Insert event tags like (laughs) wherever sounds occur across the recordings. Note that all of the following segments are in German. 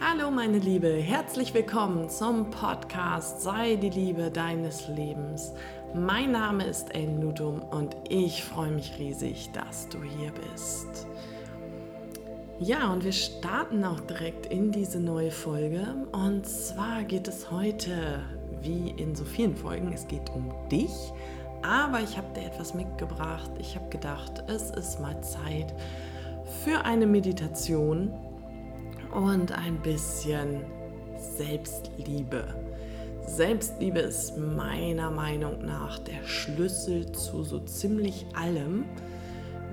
Hallo meine Liebe, herzlich willkommen zum Podcast Sei die Liebe deines Lebens. Mein Name ist Ellen Ludum und ich freue mich riesig, dass du hier bist. Ja, und wir starten auch direkt in diese neue Folge. Und zwar geht es heute, wie in so vielen Folgen, es geht um dich. Aber ich habe dir etwas mitgebracht. Ich habe gedacht, es ist mal Zeit für eine Meditation und ein bisschen Selbstliebe. Selbstliebe ist meiner Meinung nach der Schlüssel zu so ziemlich allem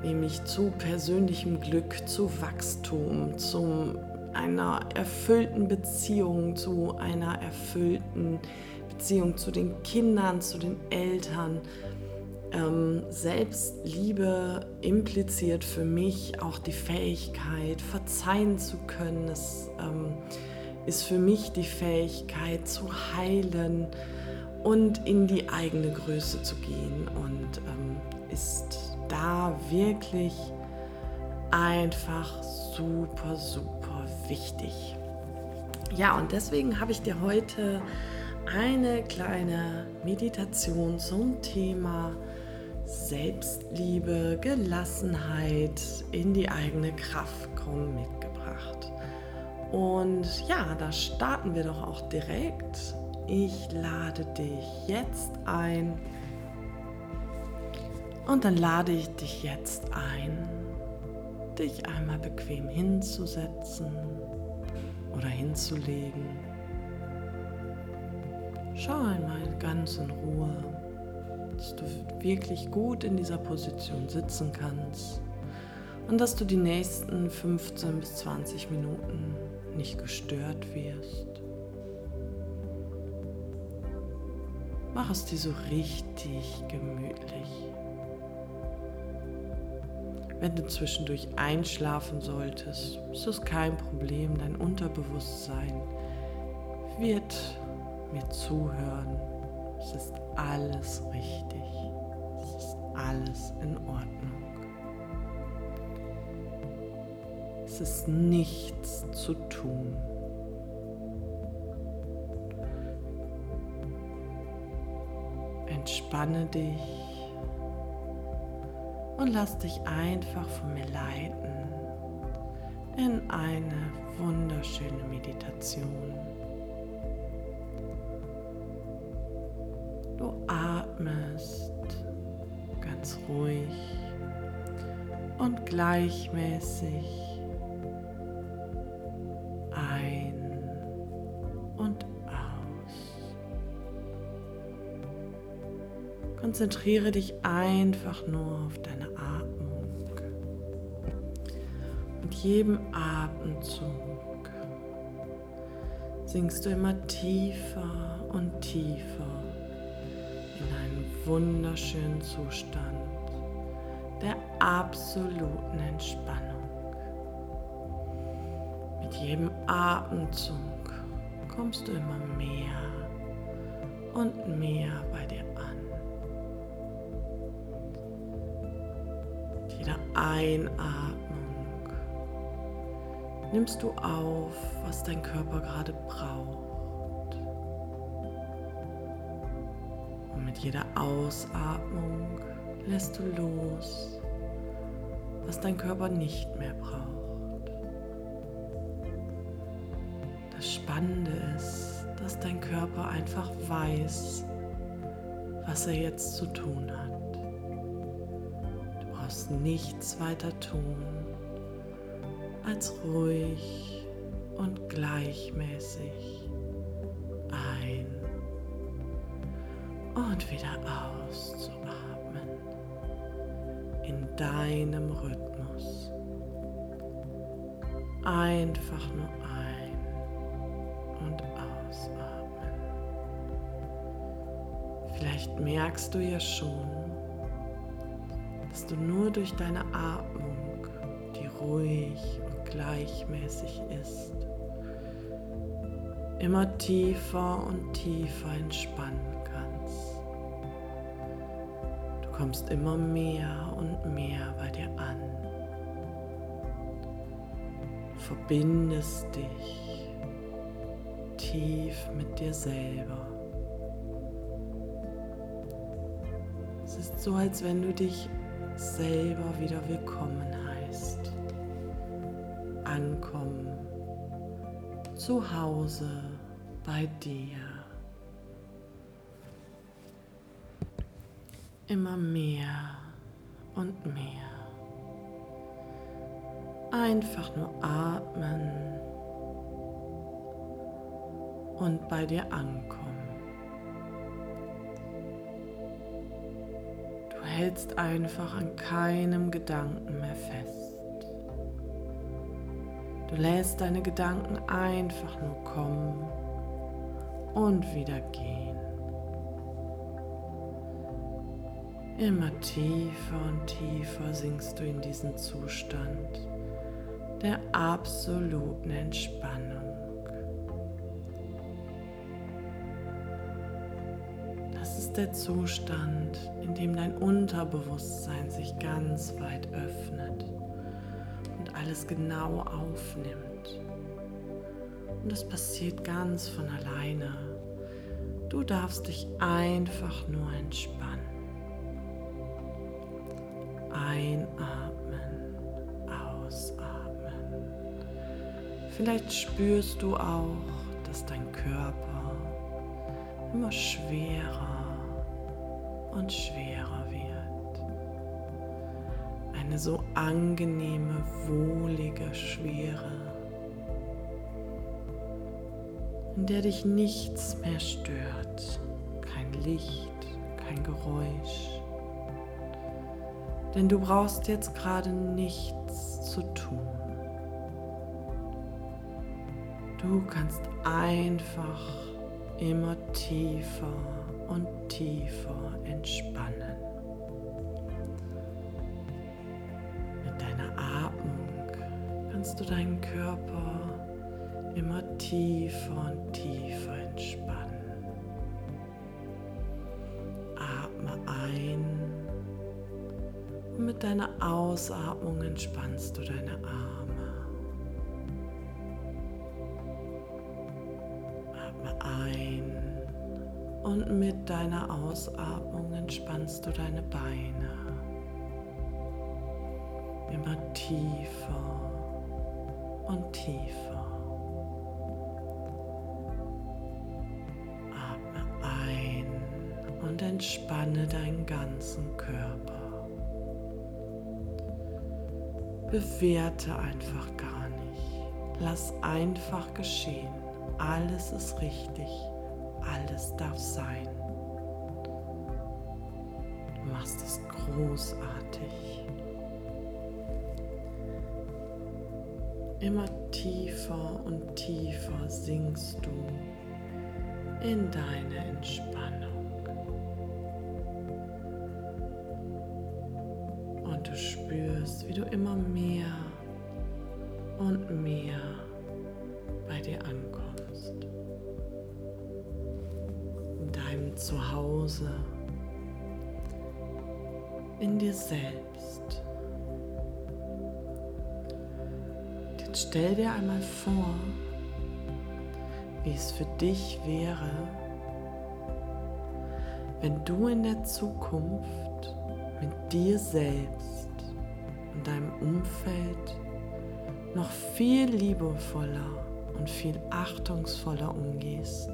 nämlich zu persönlichem Glück, zu Wachstum, zu einer erfüllten Beziehung, zu einer erfüllten Beziehung zu den Kindern, zu den Eltern. Ähm, Selbstliebe impliziert für mich auch die Fähigkeit, verzeihen zu können. Es ähm, ist für mich die Fähigkeit zu heilen und in die eigene Größe zu gehen und ähm, ist da wirklich einfach super, super wichtig. Ja, und deswegen habe ich dir heute eine kleine Meditation zum Thema Selbstliebe, Gelassenheit, in die eigene Kraft kommen mitgebracht. Und ja, da starten wir doch auch direkt. Ich lade dich jetzt ein, und dann lade ich dich jetzt ein, dich einmal bequem hinzusetzen oder hinzulegen. Schau einmal ganz in Ruhe, dass du wirklich gut in dieser Position sitzen kannst und dass du die nächsten 15 bis 20 Minuten nicht gestört wirst. Mach es dir so richtig gemütlich. Wenn du zwischendurch einschlafen solltest, ist das kein Problem. Dein Unterbewusstsein wird mir zuhören. Es ist alles richtig. Es ist alles in Ordnung. Es ist nichts zu tun. Entspanne dich und lass dich einfach von mir leiten in eine wunderschöne Meditation. Und gleichmäßig ein und aus. Konzentriere dich einfach nur auf deine jedem Atemzug sinkst du immer tiefer und tiefer in einen wunderschönen Zustand der absoluten Entspannung. Mit jedem Atemzug kommst du immer mehr und mehr bei dir an. Mit jeder Einatmung nimmst du auf, was dein Körper gerade braucht. Und mit jeder Ausatmung lässt du los, was dein Körper nicht mehr braucht. Das Spannende ist, dass dein Körper einfach weiß, was er jetzt zu tun hat. Du brauchst nichts weiter tun als ruhig und gleichmäßig ein und wieder auszuatmen in deinem Rhythmus. Einfach nur ein und ausatmen. Vielleicht merkst du ja schon, dass du nur durch deine Atmung, die ruhig gleichmäßig ist, immer tiefer und tiefer entspannen kommst immer mehr und mehr bei dir an. Verbindest dich tief mit dir selber. Es ist so, als wenn du dich selber wieder willkommen heißt. Ankommen zu Hause bei dir. Immer mehr und mehr. Einfach nur atmen und bei dir ankommen. Du hältst einfach an keinem Gedanken mehr fest. Du lässt deine Gedanken einfach nur kommen und wieder gehen. Immer tiefer und tiefer sinkst du in diesen Zustand der absoluten Entspannung. Das ist der Zustand, in dem dein Unterbewusstsein sich ganz weit öffnet und alles genau aufnimmt. Und das passiert ganz von alleine. Du darfst dich einfach nur entspannen. Einatmen. Vielleicht spürst du auch, dass dein Körper immer schwerer und schwerer wird. Eine so angenehme, wohlige Schwere, in der dich nichts mehr stört, kein Licht, kein Geräusch. Denn du brauchst jetzt gerade nichts zu tun. Du kannst einfach immer tiefer und tiefer entspannen. Mit deiner Atmung kannst du deinen Körper immer tiefer und tiefer entspannen. Deiner Ausatmung entspannst du deine Arme. Und mit deiner Ausatmung entspannst du deine Beine immer tiefer und tiefer. Atme ein und entspanne deinen ganzen Körper. Bewerte einfach gar nicht. Lass einfach geschehen. Alles ist richtig alles darf sein. Du machst es großartig. Immer tiefer und tiefer sinkst du in deine Entspannung. Du spürst, wie du immer mehr und mehr bei dir ankommst. Zuhause, in dir selbst. Jetzt stell dir einmal vor, wie es für dich wäre, wenn du in der Zukunft mit dir selbst und deinem Umfeld noch viel liebevoller und viel achtungsvoller umgehst.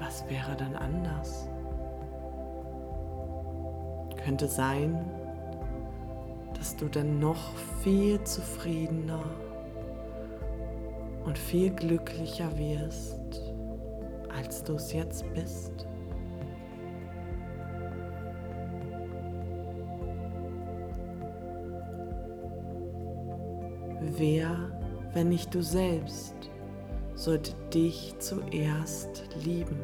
Was wäre dann anders? Könnte sein, dass du dann noch viel zufriedener und viel glücklicher wirst, als du es jetzt bist. Wer, wenn nicht du selbst, sollte dich zuerst lieben?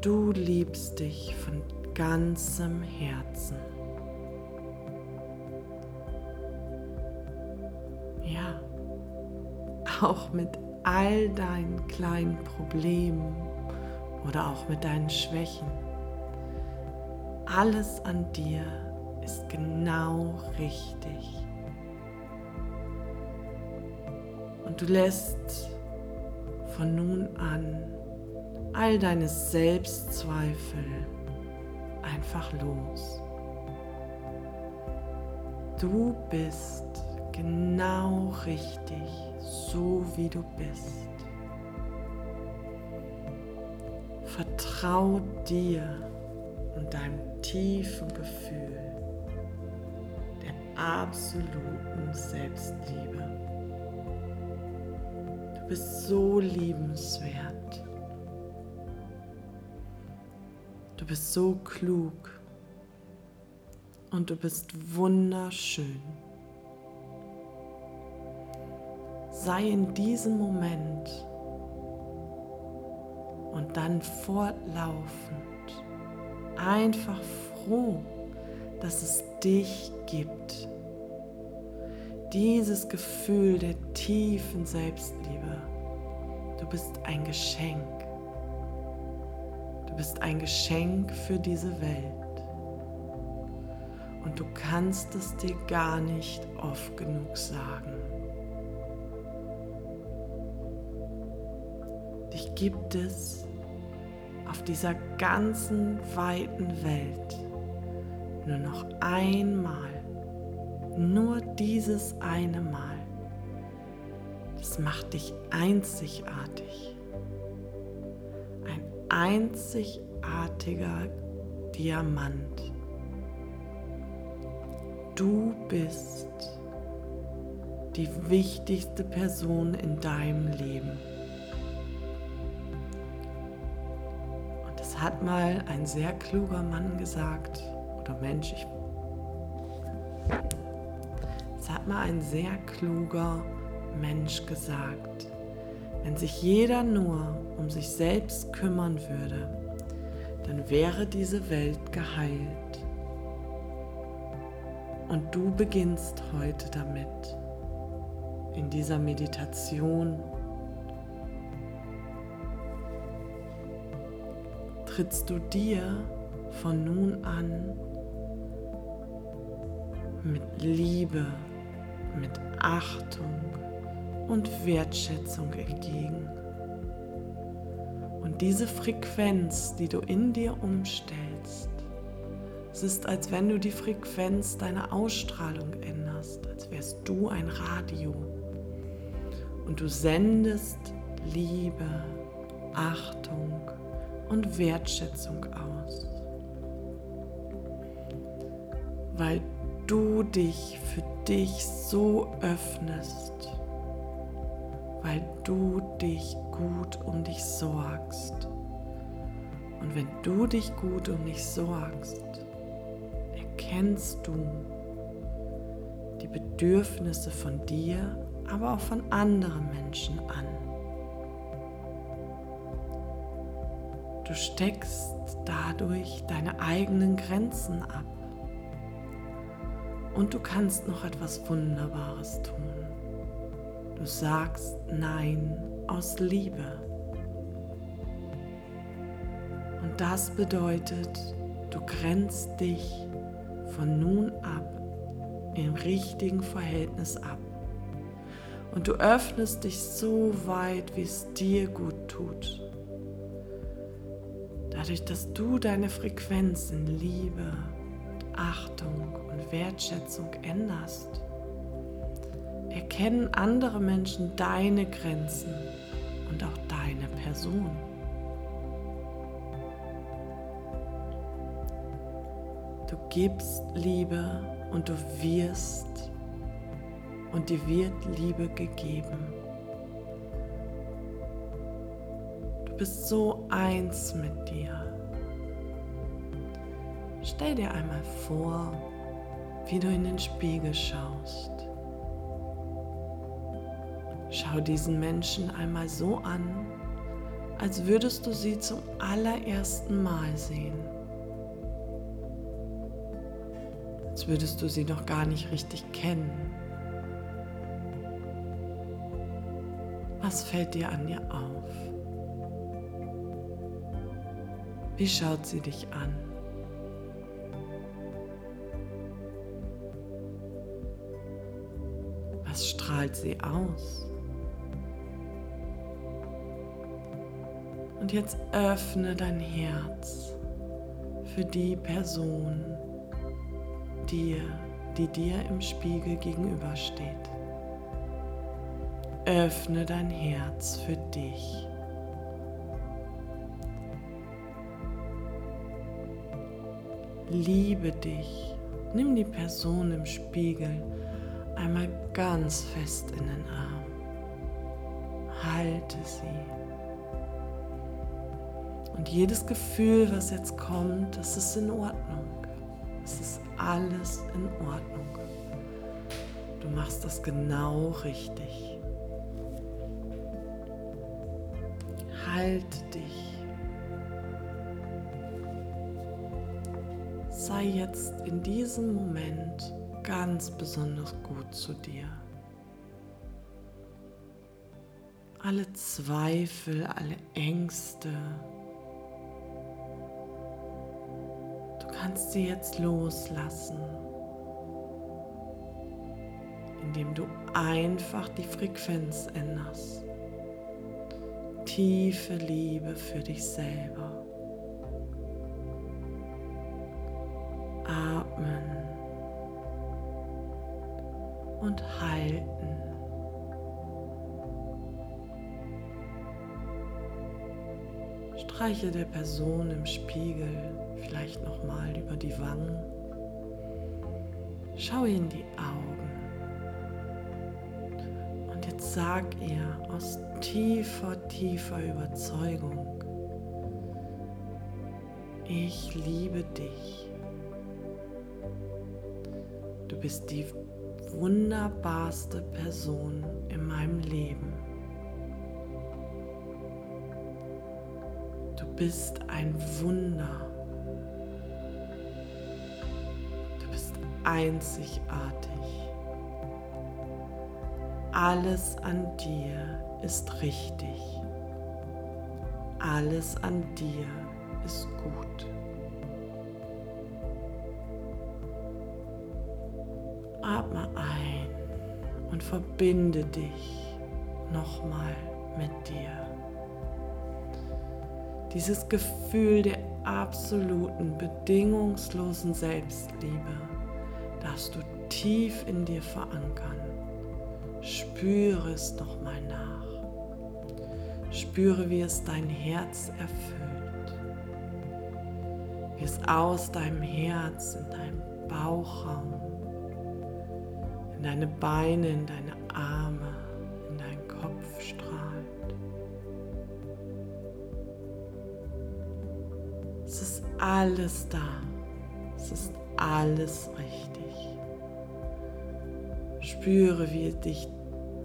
Du liebst dich von ganzem Herzen. Ja, auch mit all deinen kleinen Problemen oder auch mit deinen Schwächen. Alles an dir ist genau richtig. Und du lässt von nun an all deine Selbstzweifel einfach los. Du bist genau richtig, so wie du bist. Vertrau dir und deinem tiefen Gefühl der absoluten Selbstliebe. Du bist so liebenswert. Du bist so klug und du bist wunderschön. Sei in diesem Moment und dann fortlaufend einfach froh, dass es dich gibt. Dieses Gefühl der tiefen Selbstliebe. Du bist ein Geschenk. Du bist ein Geschenk für diese Welt und du kannst es dir gar nicht oft genug sagen. Gibt es auf dieser ganzen weiten Welt nur noch einmal, nur dieses eine Mal. Das macht dich einzigartig. Ein einzigartiger Diamant. Du bist die wichtigste Person in deinem Leben. Hat mal ein sehr kluger Mann gesagt, oder Mensch, ich. Es hat mal ein sehr kluger Mensch gesagt, wenn sich jeder nur um sich selbst kümmern würde, dann wäre diese Welt geheilt. Und du beginnst heute damit, in dieser Meditation. Trittst du dir von nun an mit Liebe, mit Achtung und Wertschätzung entgegen. Und diese Frequenz, die du in dir umstellst, es ist, als wenn du die Frequenz deiner Ausstrahlung änderst, als wärst du ein Radio. Und du sendest Liebe, Achtung und Wertschätzung aus. Weil du dich für dich so öffnest, weil du dich gut um dich sorgst. Und wenn du dich gut um dich sorgst, erkennst du die Bedürfnisse von dir, aber auch von anderen Menschen an. Du steckst dadurch deine eigenen Grenzen ab. Und du kannst noch etwas Wunderbares tun. Du sagst Nein aus Liebe. Und das bedeutet, du grenzt dich von nun ab im richtigen Verhältnis ab. Und du öffnest dich so weit, wie es dir gut tut. Dadurch, dass du deine Frequenz in Liebe, Achtung und Wertschätzung änderst, erkennen andere Menschen deine Grenzen und auch deine Person. Du gibst Liebe und du wirst und dir wird Liebe gegeben. Bist so eins mit dir. Stell dir einmal vor, wie du in den Spiegel schaust. Schau diesen Menschen einmal so an, als würdest du sie zum allerersten Mal sehen. als würdest du sie noch gar nicht richtig kennen. Was fällt dir an ihr auf? Wie schaut sie dich an? Was strahlt sie aus? Und jetzt öffne dein Herz für die Person, dir, die dir im Spiegel gegenübersteht. Öffne dein Herz für dich. Liebe dich. Nimm die Person im Spiegel einmal ganz fest in den Arm. Halte sie. Und jedes Gefühl, was jetzt kommt, das ist in Ordnung. Es ist alles in Ordnung. Du machst das genau richtig. Halte Sei jetzt in diesem Moment ganz besonders gut zu dir. Alle Zweifel, alle Ängste, kannst sie jetzt loslassen, indem du einfach die Frequenz änderst. Tiefe Liebe für dich selber. Atmen und halten. Streiche der Person im Spiegel vielleicht nochmal über die Wangen. Schau in die Augen. Und jetzt sag ihr aus tiefer, tiefer Überzeugung, ich liebe dich. Du bist die wunderbarste Person in meinem Leben. Du bist ein Wunder. einzigartig. Alles an dir ist richtig. Alles an dir ist gut. Atme ein und verbinde dich nochmal mit dir. Dieses Gefühl der absoluten, bedingungslosen Selbstliebe darfst du tief in dir verankern. Spüre es nochmal nach. Spüre, wie es dein Herz erfüllt. Wie es aus deinem Herz in deinem Bauchraum, in deine Beine, in deine Arme, in deinen Kopf strahlt. Es ist alles da. Es ist alles richtig. Spüre, wie dich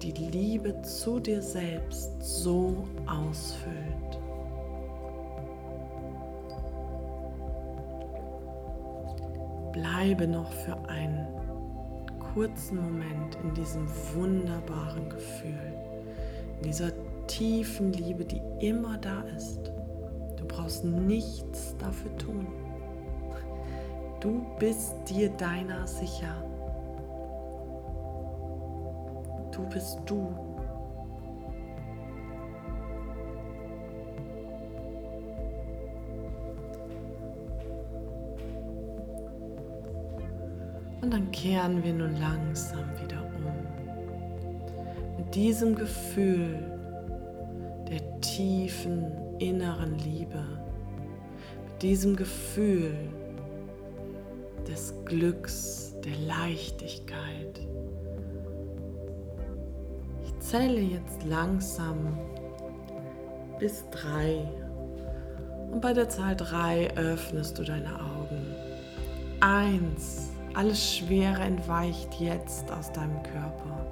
die Liebe zu dir selbst so ausfüllt. Bleibe noch für einen kurzen Moment in diesem wunderbaren Gefühl, in dieser tiefen Liebe, die immer da ist. Du brauchst nichts dafür tun. Du bist dir deiner sicher. Du bist du. Und dann kehren wir nun langsam wieder um. Mit diesem Gefühl der tiefen inneren Liebe, mit diesem Gefühl des Glücks, der Leichtigkeit, Zähle jetzt langsam bis drei. Und bei der Zahl drei öffnest du deine Augen. Eins. Alles Schwere entweicht jetzt aus deinem Körper.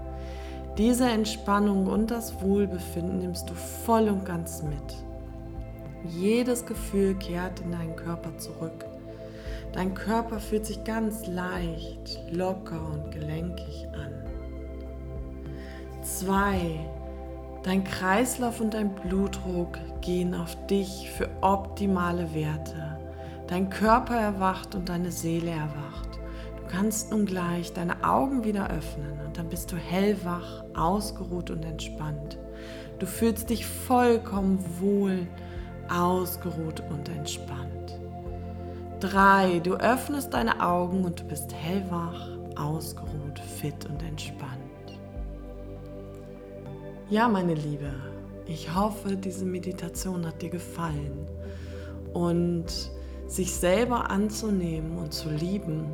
Diese Entspannung und das Wohlbefinden nimmst du voll und ganz mit. Jedes Gefühl kehrt in deinen Körper zurück. Dein Körper fühlt sich ganz leicht, locker und gelenkig an. 2. Dein Kreislauf und dein Blutdruck gehen auf dich für optimale Werte. Dein Körper erwacht und deine Seele erwacht. Du kannst nun gleich deine Augen wieder öffnen und dann bist du hellwach, ausgeruht und entspannt. Du fühlst dich vollkommen wohl, ausgeruht und entspannt. Drei, du öffnest deine Augen und du bist hellwach, ausgeruht, fit und entspannt. Ja, meine Liebe, ich hoffe, diese Meditation hat dir gefallen. Und sich selber anzunehmen und zu lieben,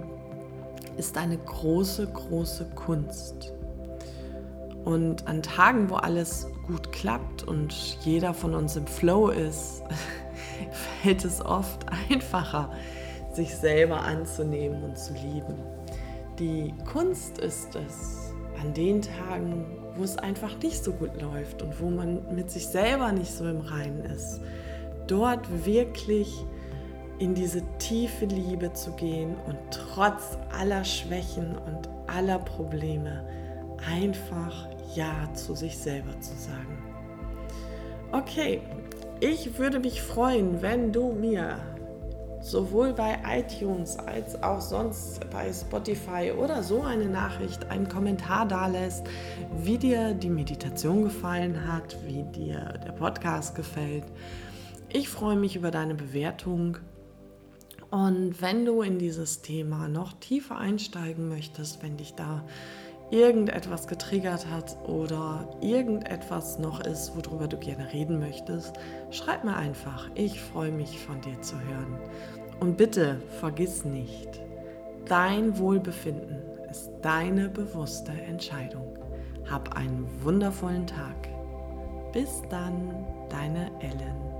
ist eine große, große Kunst. Und an Tagen, wo alles gut klappt und jeder von uns im Flow ist, (laughs) fällt es oft einfacher, sich selber anzunehmen und zu lieben. Die Kunst ist es, an den Tagen, wo es einfach nicht so gut läuft und wo man mit sich selber nicht so im Reinen ist, dort wirklich in diese tiefe Liebe zu gehen und trotz aller Schwächen und aller Probleme einfach Ja zu sich selber zu sagen. Okay, ich würde mich freuen, wenn du mir sowohl bei iTunes als auch sonst bei Spotify oder so eine Nachricht, einen Kommentar da lässt, wie dir die Meditation gefallen hat, wie dir der Podcast gefällt. Ich freue mich über deine Bewertung und wenn du in dieses Thema noch tiefer einsteigen möchtest, wenn dich da irgendetwas getriggert hat oder irgendetwas noch ist, worüber du gerne reden möchtest, schreib mir einfach. Ich freue mich von dir zu hören. Und bitte vergiss nicht, dein Wohlbefinden ist deine bewusste Entscheidung. Hab einen wundervollen Tag. Bis dann, deine Ellen.